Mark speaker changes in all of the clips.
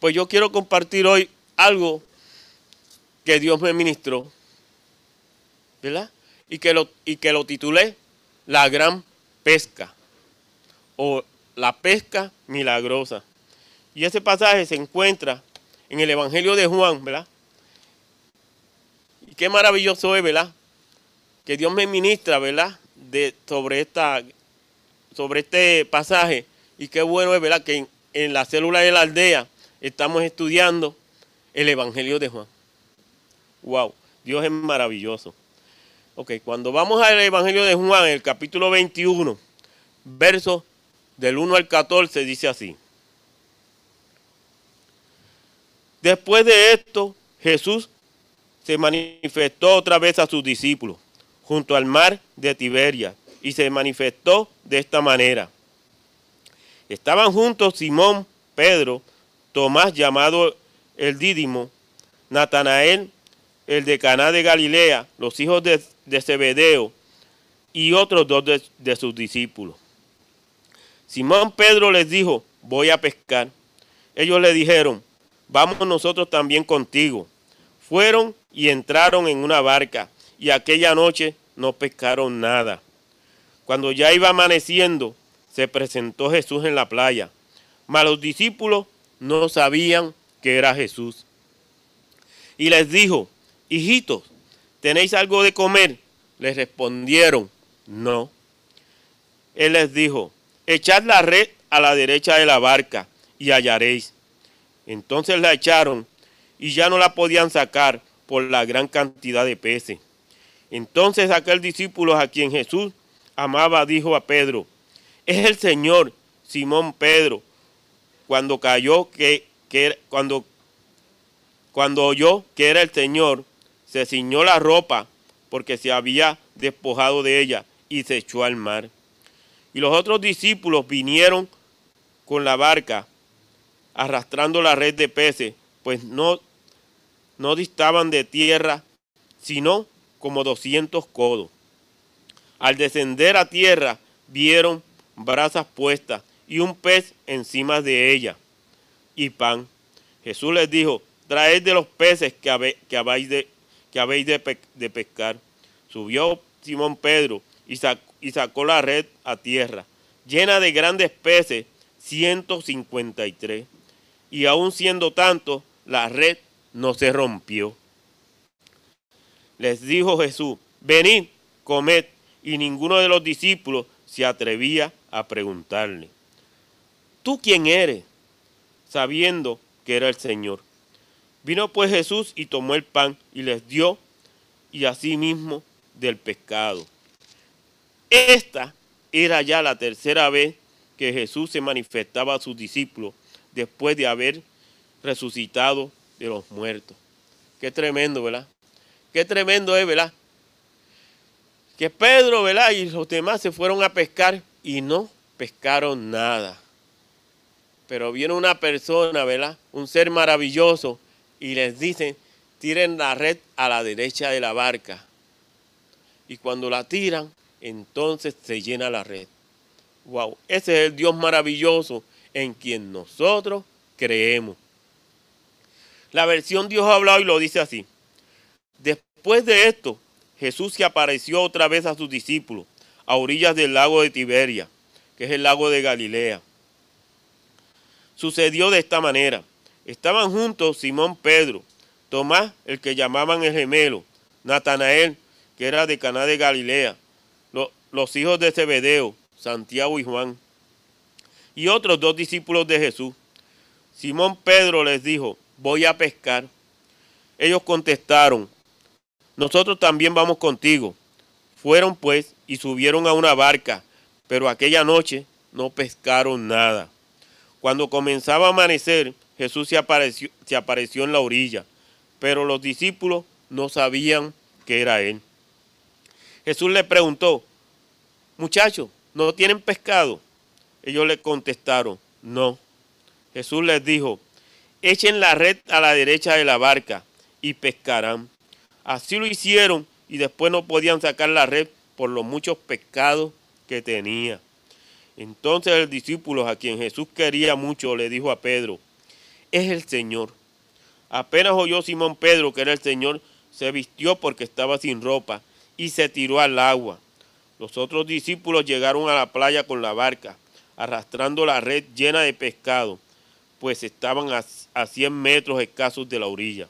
Speaker 1: Pues yo quiero compartir hoy algo que Dios me ministró, ¿verdad? Y que lo, y que lo titulé La Gran Pesca o La Pesca Milagrosa. Y ese pasaje se encuentra en el Evangelio de Juan, ¿verdad? Y qué maravilloso es, ¿verdad? Que Dios me ministra, ¿verdad? De, sobre, esta, sobre este pasaje. Y qué bueno es, ¿verdad? Que en, en la célula de la aldea estamos estudiando el Evangelio de Juan. Wow, Dios es maravilloso. Ok, cuando vamos al Evangelio de Juan, el capítulo 21, versos del 1 al 14, dice así. Después de esto, Jesús se manifestó otra vez a sus discípulos junto al mar de Tiberia y se manifestó de esta manera. Estaban juntos Simón, Pedro, Tomás llamado el Dídimo, Natanael, el de Caná de Galilea, los hijos de, de Zebedeo y otros dos de, de sus discípulos. Simón Pedro les dijo, voy a pescar. Ellos le dijeron, vamos nosotros también contigo. Fueron y entraron en una barca y aquella noche no pescaron nada. Cuando ya iba amaneciendo, se presentó Jesús en la playa, mas los discípulos no sabían que era Jesús. Y les dijo, hijitos, ¿tenéis algo de comer? Les respondieron, no. Él les dijo, echad la red a la derecha de la barca y hallaréis. Entonces la echaron y ya no la podían sacar por la gran cantidad de peces. Entonces aquel discípulo a quien Jesús amaba dijo a Pedro, es el Señor, Simón Pedro, cuando cayó que, que cuando, cuando oyó que era el Señor, se ciñó la ropa porque se había despojado de ella y se echó al mar. Y los otros discípulos vinieron con la barca arrastrando la red de peces, pues no, no distaban de tierra, sino como doscientos codos. Al descender a tierra, vieron brasas puestas y un pez encima de ella y pan. Jesús les dijo, traed de los peces que, habéis, de, que habéis de, pe, de, pescar. Subió Simón Pedro y, sac, y sacó la red a tierra, llena de grandes peces, 153. Y aun siendo tanto, la red no se rompió. Les dijo Jesús, venid, comed. Y ninguno de los discípulos se atrevía a preguntarle, ¿tú quién eres? Sabiendo que era el Señor. Vino pues Jesús y tomó el pan y les dio, y asimismo del pescado. Esta era ya la tercera vez que Jesús se manifestaba a sus discípulos después de haber resucitado de los muertos. Qué tremendo, ¿verdad? Qué tremendo es, ¿verdad? Que Pedro, ¿verdad? Y los demás se fueron a pescar y no pescaron nada. Pero viene una persona, ¿verdad? Un ser maravilloso y les dicen, tiren la red a la derecha de la barca. Y cuando la tiran, entonces se llena la red. Wow, ese es el Dios maravilloso en quien nosotros creemos. La versión Dios ha hablado y lo dice así. Después de esto, Jesús se apareció otra vez a sus discípulos a orillas del lago de Tiberia, que es el lago de Galilea. Sucedió de esta manera. Estaban juntos Simón Pedro, Tomás, el que llamaban el gemelo, Natanael, que era de Caná de Galilea, lo, los hijos de Zebedeo, Santiago y Juan, y otros dos discípulos de Jesús. Simón Pedro les dijo, voy a pescar. Ellos contestaron, nosotros también vamos contigo. Fueron pues y subieron a una barca, pero aquella noche no pescaron nada. Cuando comenzaba a amanecer, Jesús se apareció, en la orilla, pero los discípulos no sabían que era Él. Jesús le preguntó, muchachos, ¿no tienen pescado? Ellos le contestaron, no. Jesús les dijo, echen la red a la derecha de la barca y pescarán. Así lo hicieron y después no podían sacar la red por los muchos pescados que tenía. Entonces el discípulo a quien Jesús quería mucho le dijo a Pedro, es el Señor. Apenas oyó Simón Pedro que era el Señor, se vistió porque estaba sin ropa y se tiró al agua. Los otros discípulos llegaron a la playa con la barca, arrastrando la red llena de pescado, pues estaban a, a 100 metros escasos de la orilla.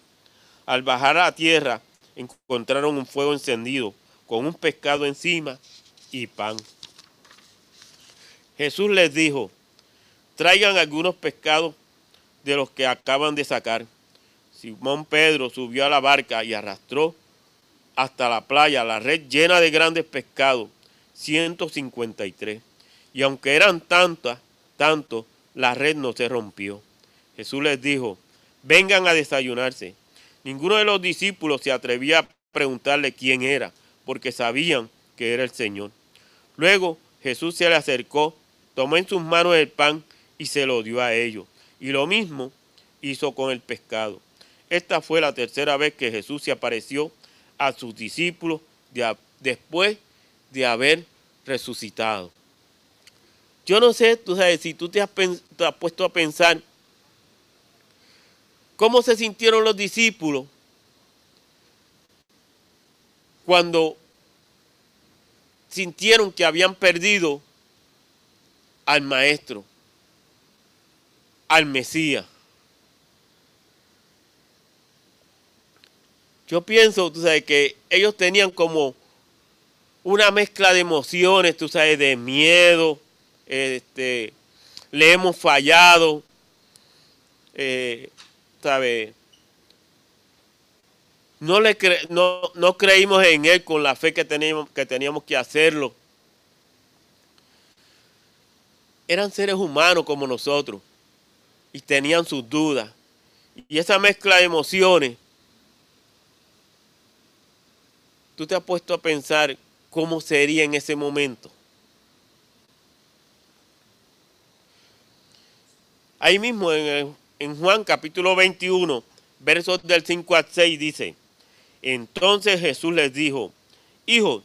Speaker 1: Al bajar a tierra, encontraron un fuego encendido con un pescado encima y pan. Jesús les dijo, traigan algunos pescados de los que acaban de sacar. Simón Pedro subió a la barca y arrastró hasta la playa la red llena de grandes pescados, 153. Y aunque eran tantas, tanto, la red no se rompió. Jesús les dijo, vengan a desayunarse. Ninguno de los discípulos se atrevía a preguntarle quién era, porque sabían que era el Señor. Luego Jesús se le acercó, tomó en sus manos el pan y se lo dio a ellos. Y lo mismo hizo con el pescado. Esta fue la tercera vez que Jesús se apareció a sus discípulos después de haber resucitado. Yo no sé, tú sabes, si tú te has, puesto a pensar cómo se sintieron los discípulos cuando sintieron que habían perdido al maestro, al Mesías. Yo pienso, tú sabes, que ellos tenían como una mezcla de emociones, tú sabes, de miedo, este, le hemos fallado, eh, ¿sabes? No, le no, no, creímos en Él con la fe que teníamos, que teníamos que hacerlo. Eran seres humanos como nosotros y tenían sus dudas. Y esa mezcla de emociones ¿Tú te has puesto a pensar cómo sería en ese momento? Ahí mismo en, Juan capítulo 21, versos del 5 al 6 dice, entonces Jesús les dijo, hijos,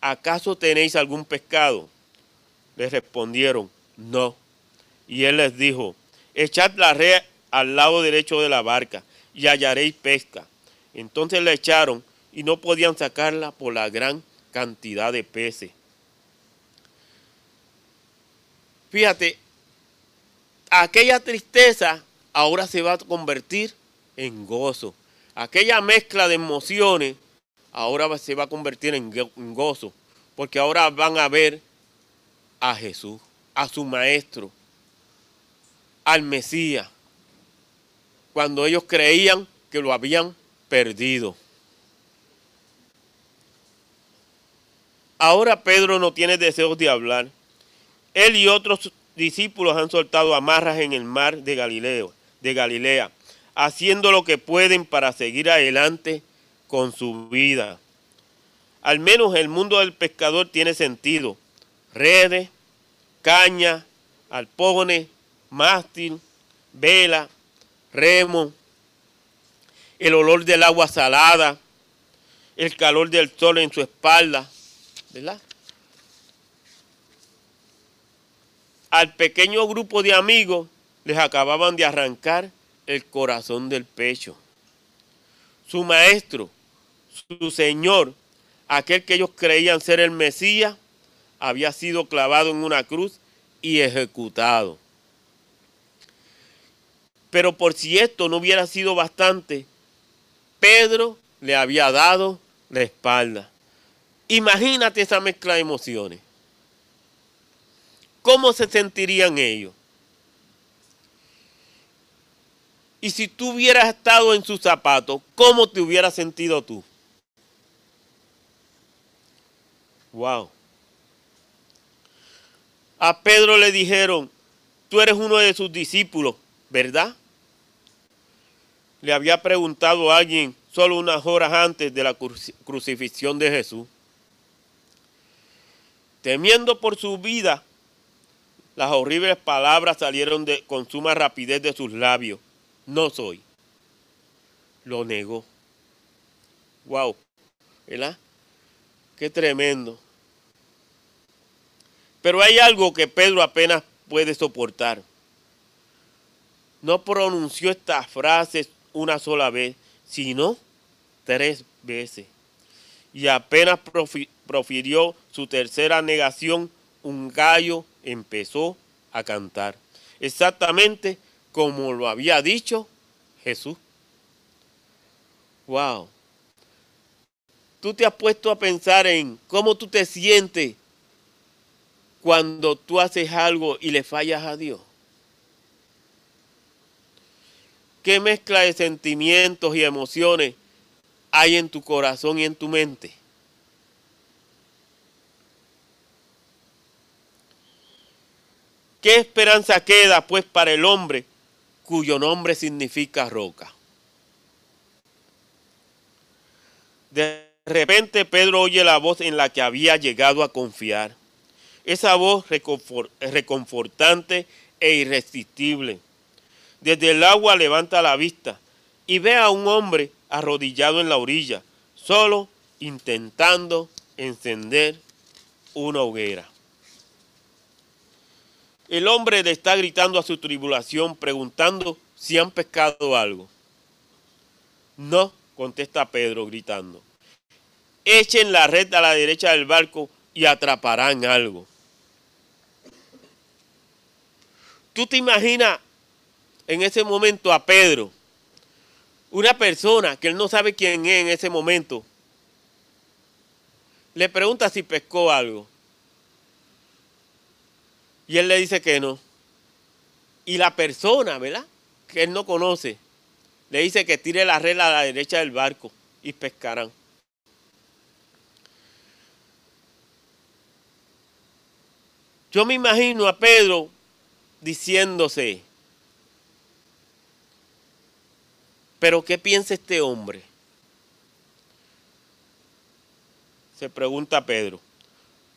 Speaker 1: ¿acaso tenéis algún pescado? Les respondieron, no. Y él les dijo, echad la red al lado derecho de la barca y hallaréis pesca. Entonces le echaron y no podían sacarla por la gran cantidad de peces. Fíjate, aquella tristeza ahora se va a convertir en gozo. Aquella mezcla de emociones ahora se va a convertir en gozo, porque ahora van a ver a Jesús, a su maestro, al Mesías, cuando ellos creían que lo habían perdido. Ahora Pedro no tiene deseos de hablar. Él y otros discípulos han soltado amarras en el mar de de Galilea, haciendo lo que pueden para seguir adelante con su vida. Al menos el mundo del pescador tiene sentido. Redes, caña, alpones, mástil, vela, remo, el olor del agua salada, el calor del sol en su espalda, ¿verdad? Al pequeño grupo de amigos les acababan de arrancar el corazón del pecho. Su maestro, su Señor, aquel que ellos creían ser el Mesías, había sido clavado en una cruz y ejecutado. Pero por si esto no hubiera sido bastante, Pedro le había dado la espalda. Imagínate esa mezcla de emociones. ¿Cómo se sentirían ellos? Y si tú hubieras estado en sus zapatos, ¿cómo te hubieras sentido tú? Wow. A Pedro le dijeron, tú eres uno de sus discípulos, ¿verdad? Le había preguntado alguien solo unas horas antes de la crucifixión de Jesús. Temiendo por su vida, las horribles palabras salieron de, con suma rapidez de sus labios. No soy. Lo negó. Wow. ¿Verdad? Qué tremendo. Pero hay algo que Pedro apenas puede soportar. no pronunció estas frases una sola vez, sino tres veces. Y apenas profirió su tercera negación, un gallo empezó a cantar. Exactamente como lo había dicho Jesús. Wow. Tú te has puesto a pensar en cómo tú te sientes cuando tú haces algo y le fallas a Dios. ¿Qué mezcla de sentimientos y emociones hay en tu corazón y en tu mente? ¿Qué esperanza queda pues para el hombre cuyo nombre significa roca? De repente Pedro oye la voz en la que había llegado a confiar. Esa voz reconfortante e irresistible desde el agua levanta la vista y ve a un hombre arrodillado en la orilla, solo intentando encender una hoguera. El hombre le está gritando a su tribulación, preguntando si han pescado algo. No, contesta Pedro gritando. Echen la red a la derecha del barco y atraparán algo. ¿Tú te imaginas en ese momento a Pedro, una persona que él no sabe quién es en ese momento, le pregunta si pescó algo. Y él le dice que no. Y la persona, ¿verdad? Que él no conoce, le dice que tire la red a la derecha del barco y pescarán. Yo me imagino a Pedro diciéndose, Pero ¿qué piensa este hombre? Se pregunta Pedro.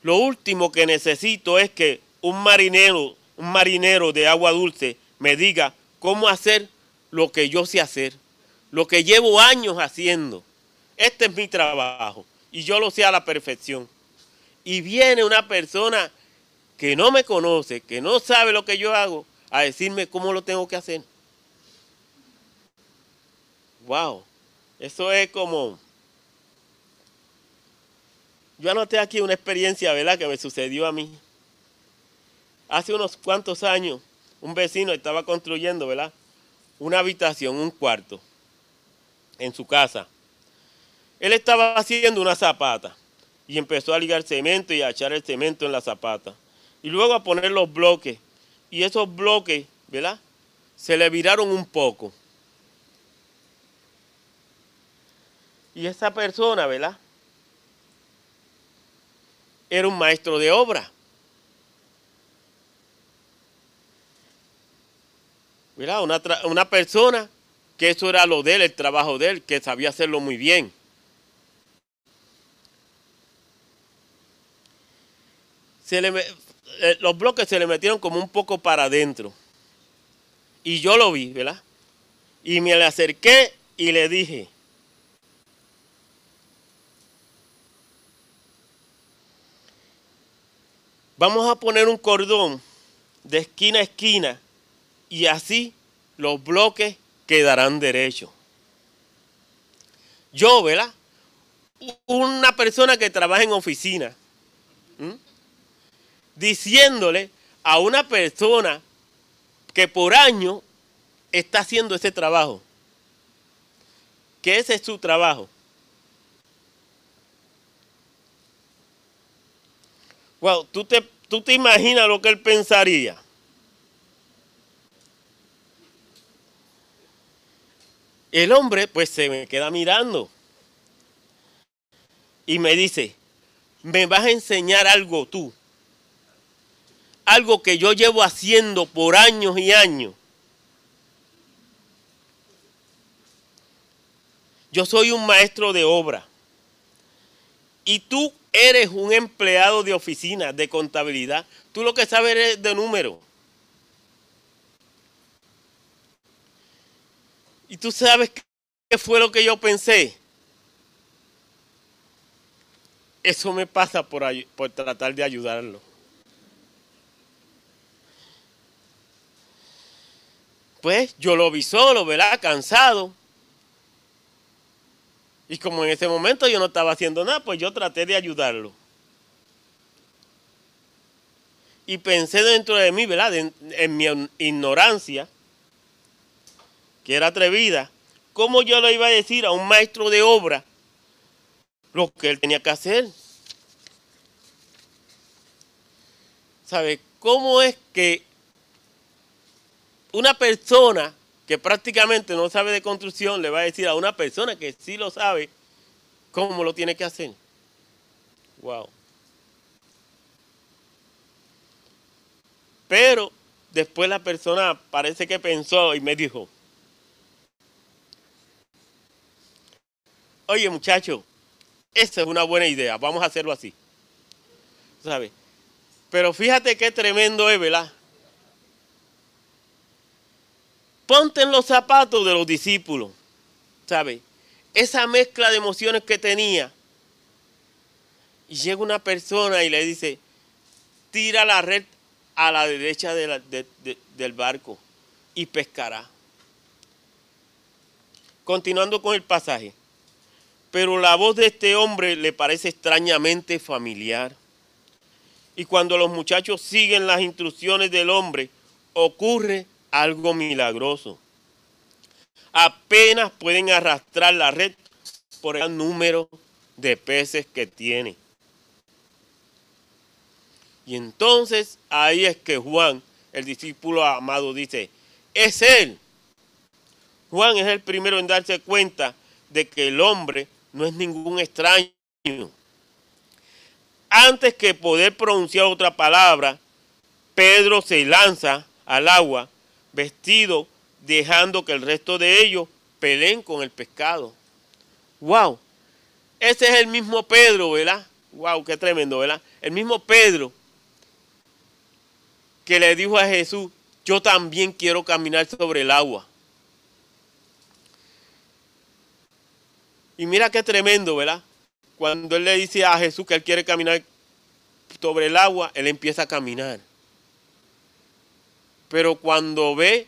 Speaker 1: Lo último que necesito es que un marinero, un marinero de agua dulce me diga cómo hacer lo que yo sé hacer, lo que llevo años haciendo. Este es mi trabajo y yo lo sé a la perfección. Y viene una persona que no me conoce, que no sabe lo que yo hago, a decirme cómo lo tengo que hacer wow, eso es como... Yo anoté aquí una experiencia, ¿verdad?, que me sucedió a mí. Hace unos cuantos años, un vecino estaba construyendo, ¿verdad?, una habitación, un cuarto, en su casa. Él estaba haciendo una zapata y empezó a ligar cemento y a echar el cemento en la zapata. Y luego a poner los bloques. Y esos bloques, ¿verdad? Se le viraron un poco. Y esa persona, ¿verdad? Era un maestro de obra. ¿Verdad? Una, una persona que eso era lo de él, el trabajo de él, que sabía hacerlo muy bien. Se le, eh, los bloques se le metieron como un poco para adentro. Y yo lo vi, ¿verdad? Y me le acerqué y le dije, Vamos a poner un cordón de esquina a esquina y así los bloques quedarán derechos. Yo, ¿verdad? Una persona que trabaja en oficina, diciéndole a una persona que por año está haciendo ese trabajo, que ese es su trabajo. Wow, ¿tú te, tú te imaginas lo que él pensaría. El hombre pues se me queda mirando y me dice, me vas a enseñar algo tú. Algo que yo llevo haciendo por años y años. Yo soy un maestro de obra. Y tú eres un empleado de oficina, de contabilidad. Tú lo que sabes es de número. Y tú sabes qué fue lo que yo pensé. Eso me pasa por, por tratar de ayudarlo. Pues yo lo vi solo, ¿verdad? Cansado. Y como en ese momento yo no estaba haciendo nada, pues yo traté de ayudarlo. Y pensé dentro de mí, ¿verdad? En, mi ignorancia, que era atrevida, ¿cómo yo le iba a decir a un maestro de obra lo que él tenía que hacer? ¿Sabe? ¿Cómo es que una persona que prácticamente no sabe de construcción le va a decir a una persona que sí lo sabe cómo lo tiene que hacer? Wow. Pero después la persona parece que pensó y me dijo, oye muchacho, esa es una buena idea, vamos a hacerlo así. ¿Sabes? Pero fíjate qué tremendo es, ¿verdad? Ponte en los zapatos de los discípulos, ¿sabes? Esa mezcla de emociones que tenía. Y llega una persona y le dice, tira la red a la derecha del barco y pescará. Continuando con el pasaje. Pero la voz de este hombre le parece extrañamente familiar. Y cuando los muchachos siguen las instrucciones del hombre, ocurre algo milagroso. Apenas pueden arrastrar la red por el número de peces que tiene. Y entonces ahí es que Juan, el discípulo amado, dice, es él. Juan es el primero en darse cuenta de que el hombre no es ningún extraño antes que poder pronunciar otra palabra, Pedro se lanza al agua vestido, dejando que el resto de ellos peleen con el pescado. ¡Wow! Ese es el mismo Pedro, ¿verdad? ¡Wow! ¡Qué tremendo, ¿verdad? El mismo Pedro que le dijo a Jesús, yo también quiero caminar sobre el agua. Y mira qué tremendo, ¿verdad? Cuando él le dice a Jesús que él quiere caminar sobre el agua, él empieza a caminar. Pero cuando ve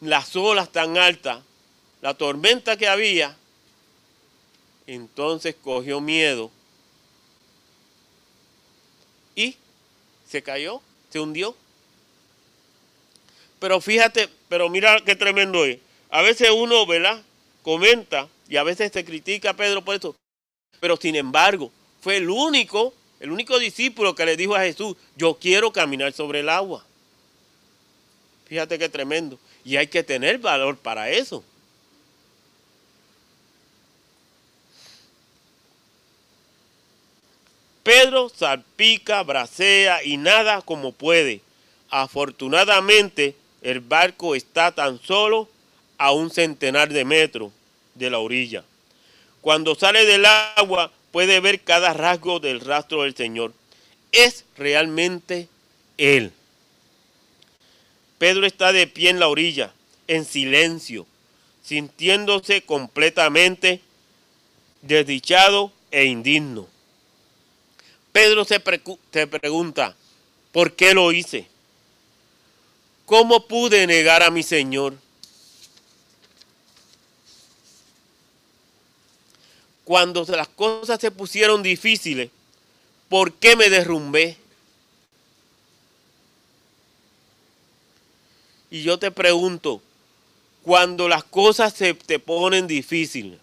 Speaker 1: las olas tan altas, la tormenta que había, entonces cogió miedo y se cayó, se hundió. Pero fíjate, pero mira qué tremendo es. A veces uno, ¿verdad? Comenta y a veces se critica a Pedro por eso. Pero sin embargo, fue el único, el único discípulo que le dijo a Jesús, yo quiero caminar sobre el agua. Fíjate qué tremendo. Y hay que tener valor para eso. Pedro salpica, bracea y nada como puede. Afortunadamente, el barco está tan solo a un centenar de metros de la orilla. Cuando sale del agua puede ver cada rasgo del rastro del Señor. Es realmente Él. Pedro está de pie en la orilla, en silencio, sintiéndose completamente desdichado e indigno. Pedro se, se, pregunta, ¿por qué lo hice? ¿Cómo pude negar a mi Señor? cuando las cosas se pusieron difíciles, ¿por qué me derrumbé? Y yo te pregunto, cuando las cosas se te ponen difíciles,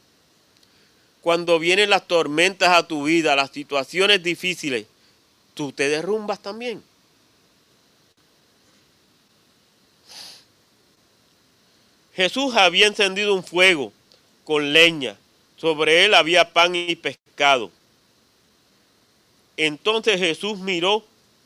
Speaker 1: cuando vienen las tormentas a tu vida, las situaciones difíciles, tú te derrumbas también. Jesús había encendido un fuego con leña sobre él había pan y pescado. Entonces Jesús miró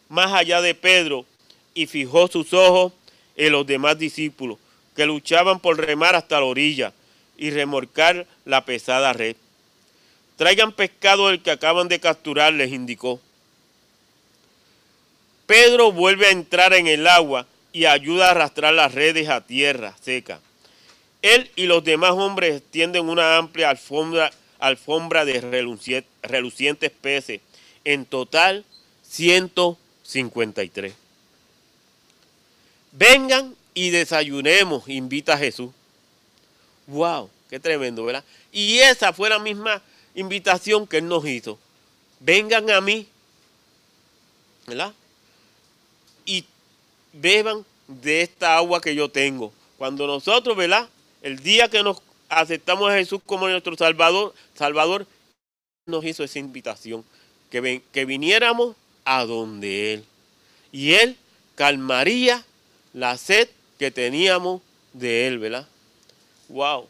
Speaker 1: más allá de Pedro y fijó sus ojos en los demás discípulos que luchaban por remar hasta la orilla y remorcar la pesada red. Traigan pescado el que acaban de capturar, les indicó. Pedro vuelve a entrar en el agua y ayuda a arrastrar las redes a tierra seca. Él y los demás hombres tienden una amplia alfombra, alfombra de relucientes peces. En total, 153. Vengan y desayunemos, invita a Jesús. ¡Wow! ¡Qué tremendo, ¿verdad? Y esa fue la misma invitación que Él nos hizo. Vengan a mí, ¿verdad? Y beban de esta agua que yo tengo. Cuando nosotros, ¿verdad? El día que nos aceptamos a Jesús como nuestro Salvador, Salvador nos hizo esa invitación, que, que viniéramos a donde Él. Y Él calmaría la sed que teníamos de Él, ¿verdad? Wow.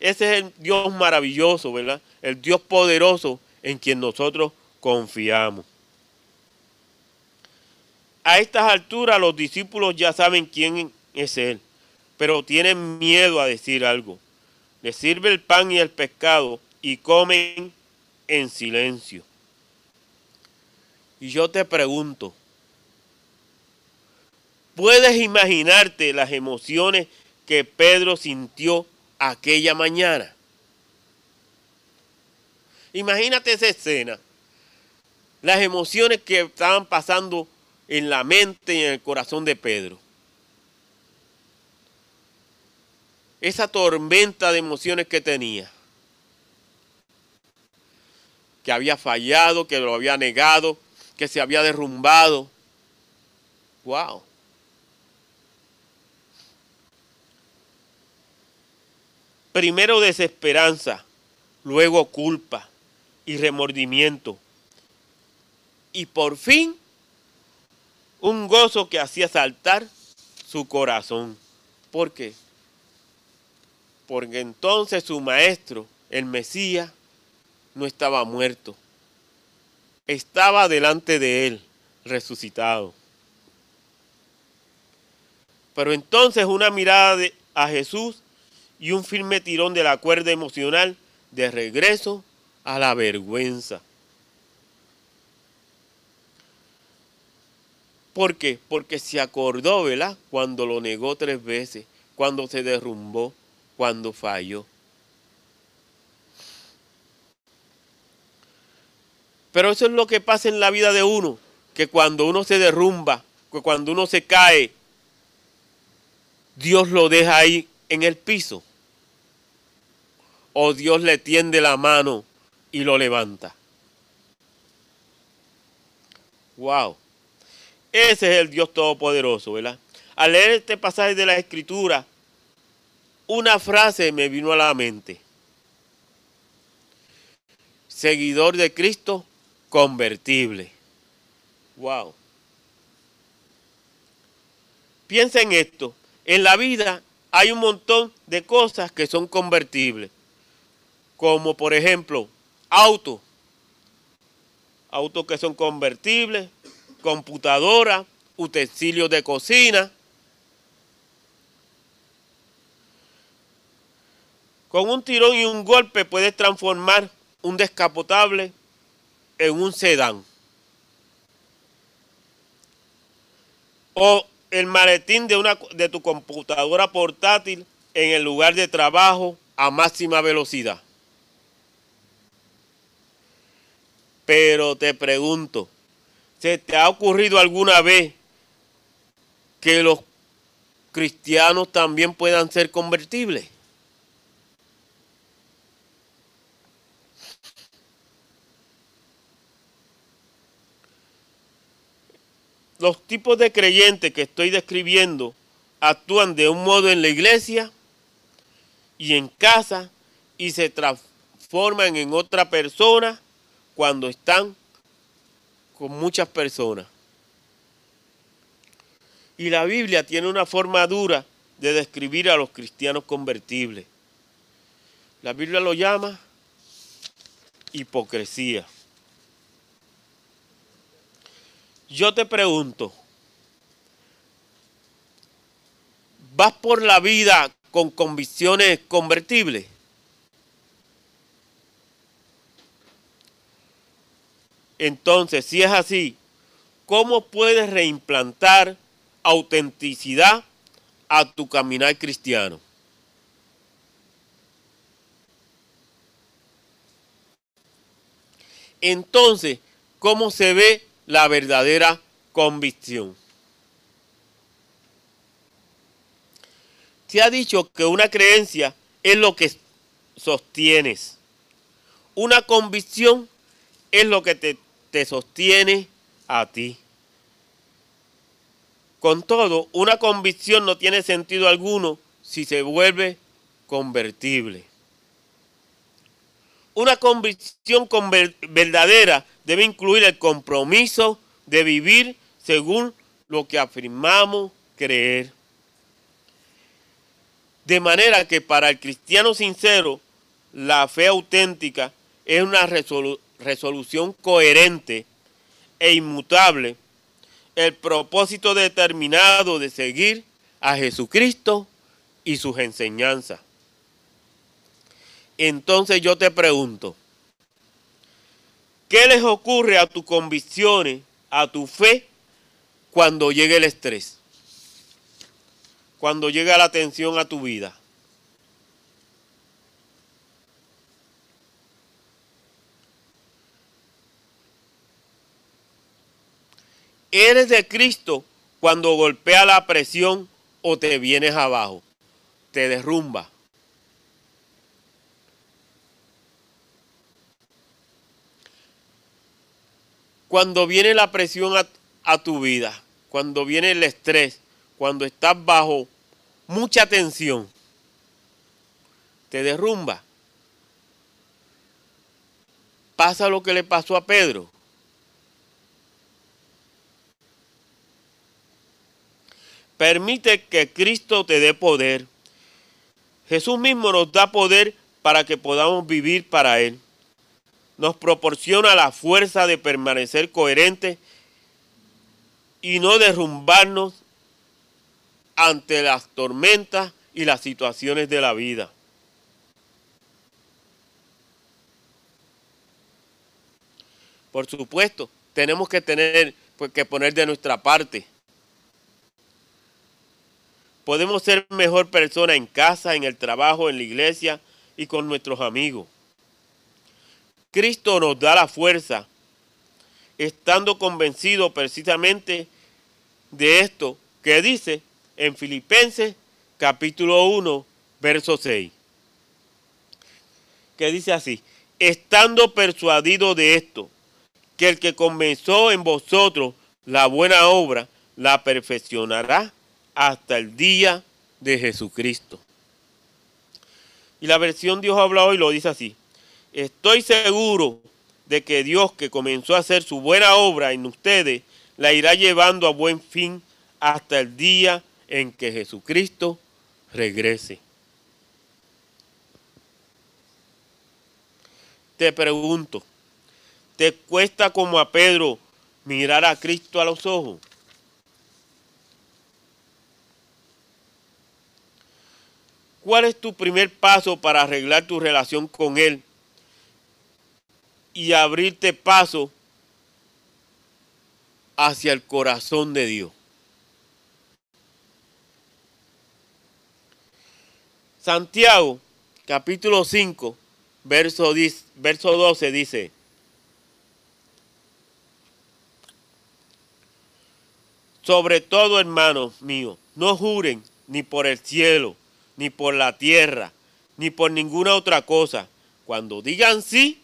Speaker 1: Ese es el Dios maravilloso, ¿verdad? El Dios poderoso en quien nosotros confiamos. A estas alturas los discípulos ya saben quién es Él, pero tienen miedo a decir algo. Les sirve el pan y el pescado y comen en silencio. Y yo te pregunto, ¿puedes imaginarte las emociones que Pedro sintió aquella mañana? Imagínate esa escena, las emociones que estaban pasando en la mente y en el corazón de Pedro. Esa tormenta de emociones que tenía. Que había fallado, que lo había negado, que se había derrumbado. ¡Wow! Primero desesperanza, luego culpa y remordimiento. Y por fin un gozo que hacía saltar su corazón. ¿Por qué? Porque entonces su maestro, el Mesías, no estaba muerto, estaba delante de él, resucitado. Pero entonces una mirada a Jesús y un firme tirón de la cuerda emocional de regreso a la vergüenza. ¿Por qué? Porque se acordó, ¿verdad? Cuando lo negó tres veces, cuando se derrumbó, cuando falló. Pero eso es lo que pasa en la vida de uno, que cuando uno se derrumba, que cuando uno se cae, Dios lo deja ahí en el piso. O Dios le tiende la mano y lo levanta. Wow. Ese es el Dios Todopoderoso, ¿verdad? Al leer este pasaje de la Escritura, una frase me vino a la mente. Seguidor de Cristo, convertible. Wow. Piensa en esto. En la vida hay un montón de cosas que son convertibles. Como por ejemplo, autos. Autos que son convertibles, computadora, utensilios de cocina. Con un tirón y un golpe puedes transformar un descapotable en un sedán. O el maletín de, una, de tu computadora portátil en el lugar de trabajo a máxima velocidad. Pero te pregunto, ¿se te ha ocurrido alguna vez que los cristianos también puedan ser convertibles? Los tipos de creyentes que estoy describiendo actúan de un modo en la iglesia y en casa y se transforman en otra persona cuando están con muchas personas. Y la Biblia tiene una forma dura de describir a los cristianos convertibles. La Biblia lo llama hipocresía. Yo te pregunto, ¿vas por la vida con convicciones convertibles? Entonces, si es así, ¿cómo puedes reimplantar autenticidad a tu caminar cristiano? Entonces, ¿cómo se ve la verdadera convicción. Se ha dicho que una creencia es lo que sostienes. Una convicción es lo que te, te sostiene a ti. Con todo, una convicción no tiene sentido alguno si se vuelve convertible. Una convicción verdadera debe incluir el compromiso de vivir según lo que afirmamos creer. De manera que para el cristiano sincero, la fe auténtica es una resolución coherente e inmutable, el propósito determinado de seguir a Jesucristo y sus enseñanzas. Entonces yo te pregunto, ¿qué les ocurre a tus convicciones, a tu fe, cuando llegue el estrés? Cuando llega la tensión a tu vida. Eres de Cristo cuando golpea la presión o te vienes abajo, te derrumba. Cuando viene la presión a, tu vida, cuando viene el estrés, cuando estás bajo mucha tensión, te derrumba. Pasa lo que le pasó a Pedro. Permite que Cristo te dé poder. Jesús mismo nos da poder para que podamos vivir para Él nos proporciona la fuerza de permanecer coherentes y no derrumbarnos ante las tormentas y las situaciones de la vida. Por supuesto, tenemos que tener pues, que poner de nuestra parte. Podemos ser mejor persona en casa, en el trabajo, en la iglesia y con nuestros amigos. Cristo nos da la fuerza, estando convencido precisamente de esto que dice en Filipenses capítulo 1, verso 6. Que dice así, estando persuadido de esto, que el que comenzó en vosotros la buena obra, la perfeccionará hasta el día de Jesucristo. Y la versión Dios habla hoy lo dice así. Estoy seguro de que Dios que comenzó a hacer su buena obra en ustedes, la irá llevando a buen fin hasta el día en que Jesucristo regrese. Te pregunto, ¿te cuesta como a Pedro mirar a Cristo a los ojos? ¿Cuál es tu primer paso para arreglar tu relación con Él y abrirte paso hacia el corazón de Dios. Santiago, capítulo 5, verso, 10, verso 12 dice, sobre todo hermanos míos, no juren ni por el cielo, ni por la tierra, ni por ninguna otra cosa. Cuando digan sí,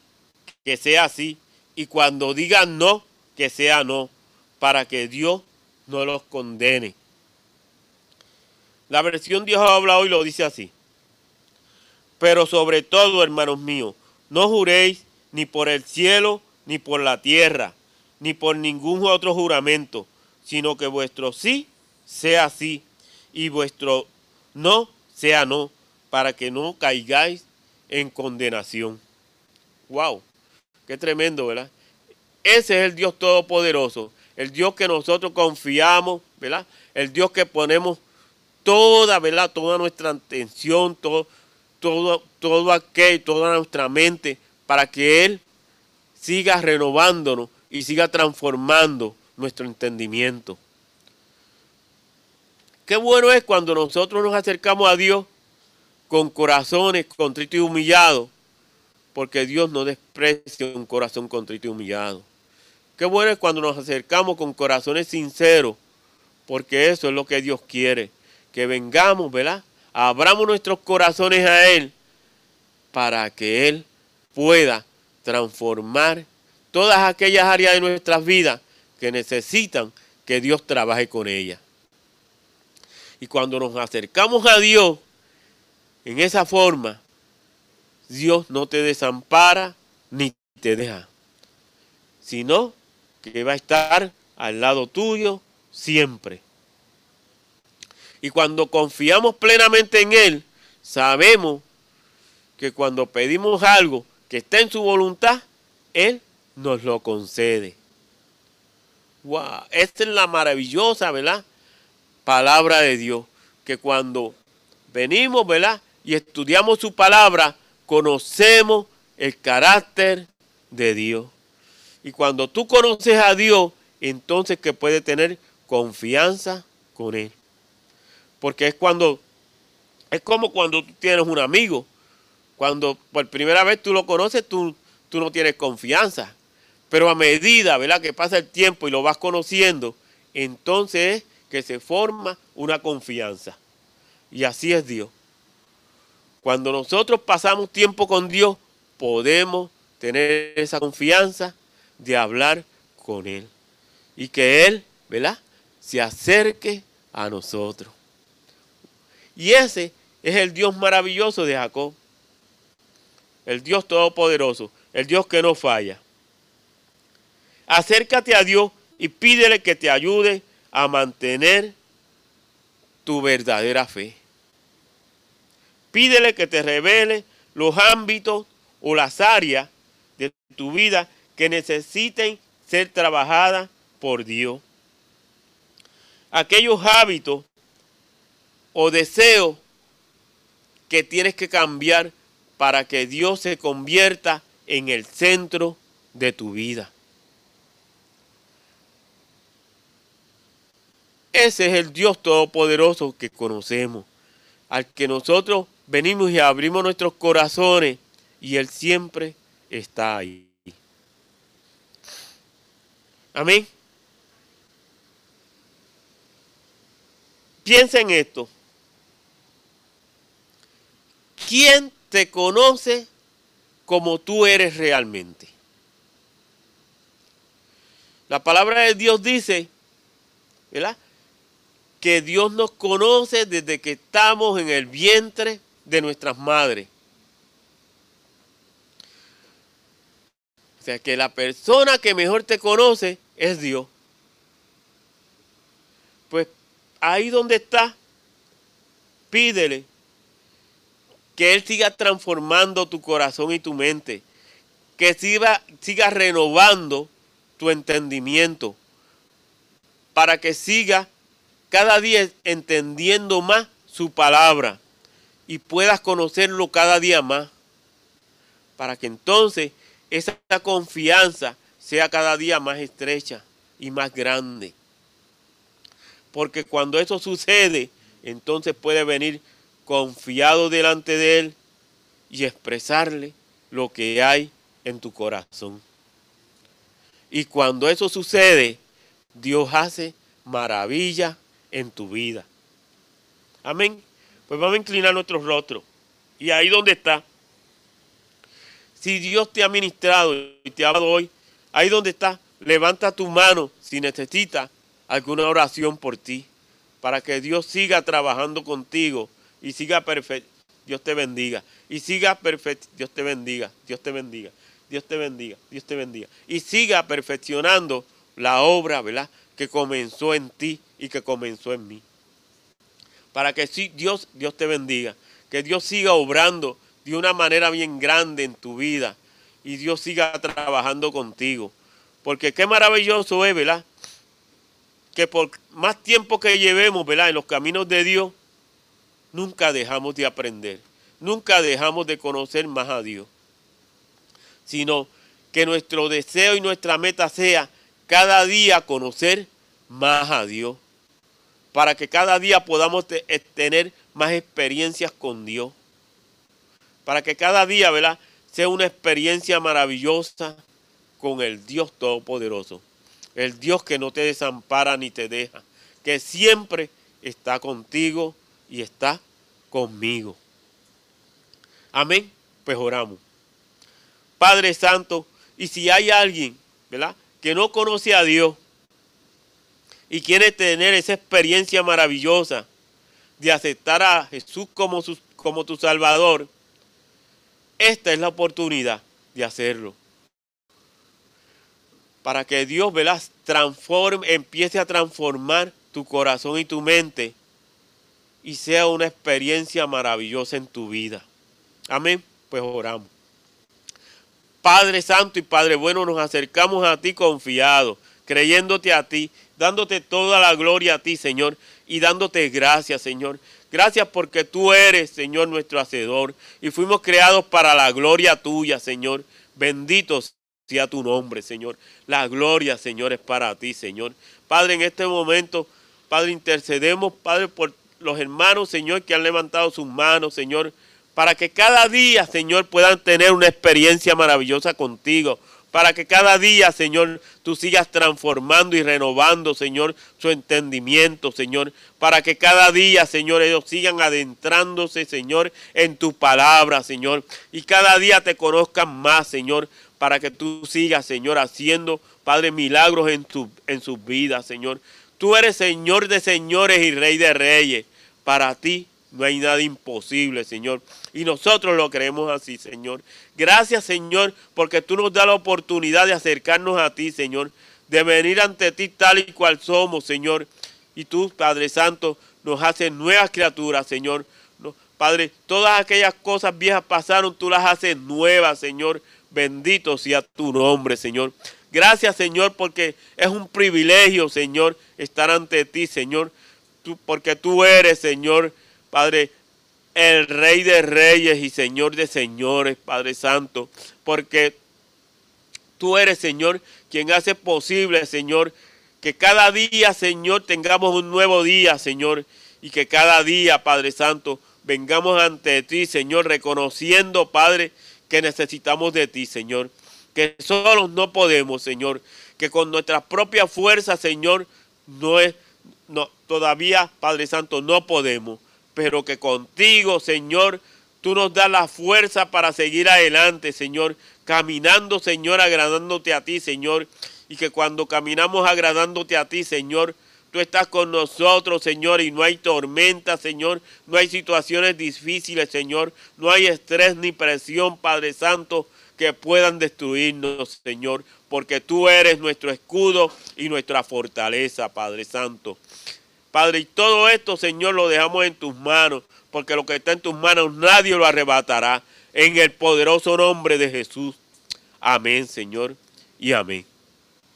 Speaker 1: que sea así, y cuando digan no, que sea no, para que Dios no los condene. La versión Dios habla hoy lo dice así. Pero sobre todo, hermanos míos, no juréis ni por el cielo, ni por la tierra, ni por ningún otro juramento, sino que vuestro sí sea sí y vuestro no sea no, para que no caigáis en condenación. Wow. Qué tremendo, ¿verdad? Ese es el Dios Todopoderoso, el Dios que nosotros confiamos, ¿verdad? El Dios que ponemos toda, ¿verdad? Toda nuestra atención, todo, todo, todo aquello, toda nuestra mente, para que Él siga renovándonos y siga transformando nuestro entendimiento. Qué bueno es cuando nosotros nos acercamos a Dios con corazones contritos y humillados porque Dios no desprecia un corazón contrito y humillado. Qué bueno es cuando nos acercamos con corazones sinceros, porque eso es lo que Dios quiere, que vengamos, ¿verdad? abramos nuestros corazones a Él para que Él pueda transformar todas aquellas áreas de nuestras vidas que necesitan que Dios trabaje con ellas. Y cuando nos acercamos a Dios en esa forma, Dios no te desampara ni te deja, sino que va a estar al lado tuyo siempre. Y cuando confiamos plenamente en Él, sabemos que cuando pedimos algo que está en su voluntad, Él nos lo concede. Wow, esta es la maravillosa, ¿verdad? Palabra de Dios, que cuando venimos, ¿verdad? Y estudiamos su palabra, conocemos el carácter de Dios. Y cuando tú conoces a Dios, entonces que puedes tener confianza con Él. Porque es cuando, es como cuando tú tienes un amigo. Cuando por primera vez tú lo conoces, tú, tú no tienes confianza. Pero a medida. Que pasa el tiempo y lo vas conociendo, entonces es que se forma una confianza. Y así es Dios. Cuando nosotros pasamos tiempo con Dios, podemos tener esa confianza de hablar con Él. Y que Él, ¿verdad? Se acerque a nosotros. Y ese es el Dios maravilloso de Jacob. El Dios todopoderoso. El Dios que no falla. Acércate a Dios y pídele que te ayude a mantener tu verdadera fe. Pídele que te revele los ámbitos o las áreas de tu vida que necesiten ser trabajadas por Dios. Aquellos hábitos o deseos que tienes que cambiar para que Dios se convierta en el centro de tu vida. Ese es el Dios Todopoderoso que conocemos, al que nosotros venimos y abrimos nuestros corazones y Él siempre está ahí. Amén. Piensa en esto. ¿Quién te conoce como tú eres realmente? La palabra de Dios dice, ¿verdad? que Dios nos conoce desde que estamos en el vientre de nuestras madres. O sea, que la persona que mejor te conoce es Dios. Pues ahí donde está, pídele que Él siga transformando tu corazón y tu mente. Que siga, siga renovando tu entendimiento. Para que siga cada día entendiendo más su palabra y puedas conocerlo cada día más, para que entonces esa confianza sea cada día más estrecha y más grande. Porque cuando eso sucede, entonces puede venir confiado delante de Él y expresarle lo que hay en tu corazón. Y cuando eso sucede, Dios hace maravilla en tu vida. Amén. Pues vamos a inclinar nuestros rostros. Y ahí donde está. Si Dios te ha ministrado y te ha dado hoy, ahí donde está, levanta tu mano si necesitas alguna oración por ti. Para que Dios siga trabajando contigo y siga perfecto. Dios te bendiga. Y siga perfecto. Dios te bendiga. Dios te bendiga. Dios te bendiga. Dios te bendiga. Y siga perfeccionando la obra, ¿verdad? Que comenzó en ti y que comenzó en mí. Para que Dios, Dios te bendiga. Que Dios siga obrando de una manera bien grande en tu vida. Y Dios siga trabajando contigo. Porque qué maravilloso es, ¿verdad? Que por más tiempo que llevemos, ¿verdad? En los caminos de Dios, nunca dejamos de aprender. Nunca dejamos de conocer más a Dios. Sino que nuestro deseo y nuestra meta sea cada día conocer más a Dios para que cada día podamos eh, tener más experiencias con Dios. Para que cada día, ¿verdad? Sea una experiencia maravillosa con el Dios Todopoderoso. El Dios que no te desampara ni te deja. Que siempre está contigo y está conmigo. Amén. Pues oramos. Padre Santo, y si hay alguien, ¿verdad? Que no conoce a Dios y quiere tener esa experiencia maravillosa de aceptar a Jesús como, tu Salvador, esta es la oportunidad de hacerlo. Para que Dios, ¿verdad? Transforme, empiece a transformar tu corazón y tu mente y sea una experiencia maravillosa en tu vida. Amén. Pues oramos. Padre Santo y Padre Bueno, nos acercamos a ti confiados, creyéndote a ti, dándote toda la gloria a ti, Señor, y dándote gracias, Señor. Gracias porque tú eres, Señor, nuestro Hacedor, y fuimos creados para la gloria tuya, Señor. Bendito sea tu nombre, Señor. La gloria, Señor, es para ti, Señor. Padre, en este momento, Padre, intercedemos, Padre, por los hermanos, Señor, que han levantado sus manos, Señor, para que cada día, Señor, puedan tener una experiencia maravillosa contigo. Para que cada día, Señor, tú sigas transformando y renovando, Señor, su entendimiento, Señor. Para que cada día, Señor, ellos sigan adentrándose, Señor, en tu palabra, Señor. Y cada día te conozcan más, Señor. Para que tú sigas, Señor, haciendo, Padre, milagros en, tu, en sus vidas, Señor. Tú eres Señor de señores y Rey de reyes. Para ti no hay nada imposible, Señor. Y nosotros lo creemos así, Señor. Gracias, Señor, porque tú nos das la oportunidad de acercarnos a ti, Señor. De venir ante ti tal y cual somos, Señor. Y tú, Padre Santo, nos haces nuevas criaturas, Señor. Padre, todas aquellas cosas viejas pasaron, tú las haces nuevas, Señor. Bendito sea tu nombre, Señor. Gracias, Señor, porque es un privilegio, Señor, estar ante ti, Señor. Tú, porque tú eres, Señor, Padre, el Rey de Reyes y Señor de Señores, Padre Santo, porque tú eres, Señor, quien hace posible, Señor, que cada día, Señor, tengamos un nuevo día, Señor, y que cada día, Padre Santo, vengamos ante ti, Señor, reconociendo, Padre, que necesitamos de ti, Señor, que solos no podemos, Señor, que con nuestras propias fuerzas, Señor, no es, no, todavía, Padre Santo, no podemos pero que contigo, Señor, tú nos das la fuerza para seguir adelante, Señor, caminando, Señor, agradándote a ti, Señor, y que cuando caminamos agradándote a ti, Señor, tú estás con nosotros, Señor, y no hay tormenta, Señor, no hay situaciones difíciles, Señor, no hay estrés ni presión, Padre Santo, que puedan destruirnos, Señor, porque tú eres nuestro escudo y nuestra fortaleza, Padre Santo. Padre, y todo esto, Señor, lo dejamos en tus manos, porque lo que está en tus manos nadie lo arrebatará. En el poderoso nombre de Jesús. Amén, Señor, y amén.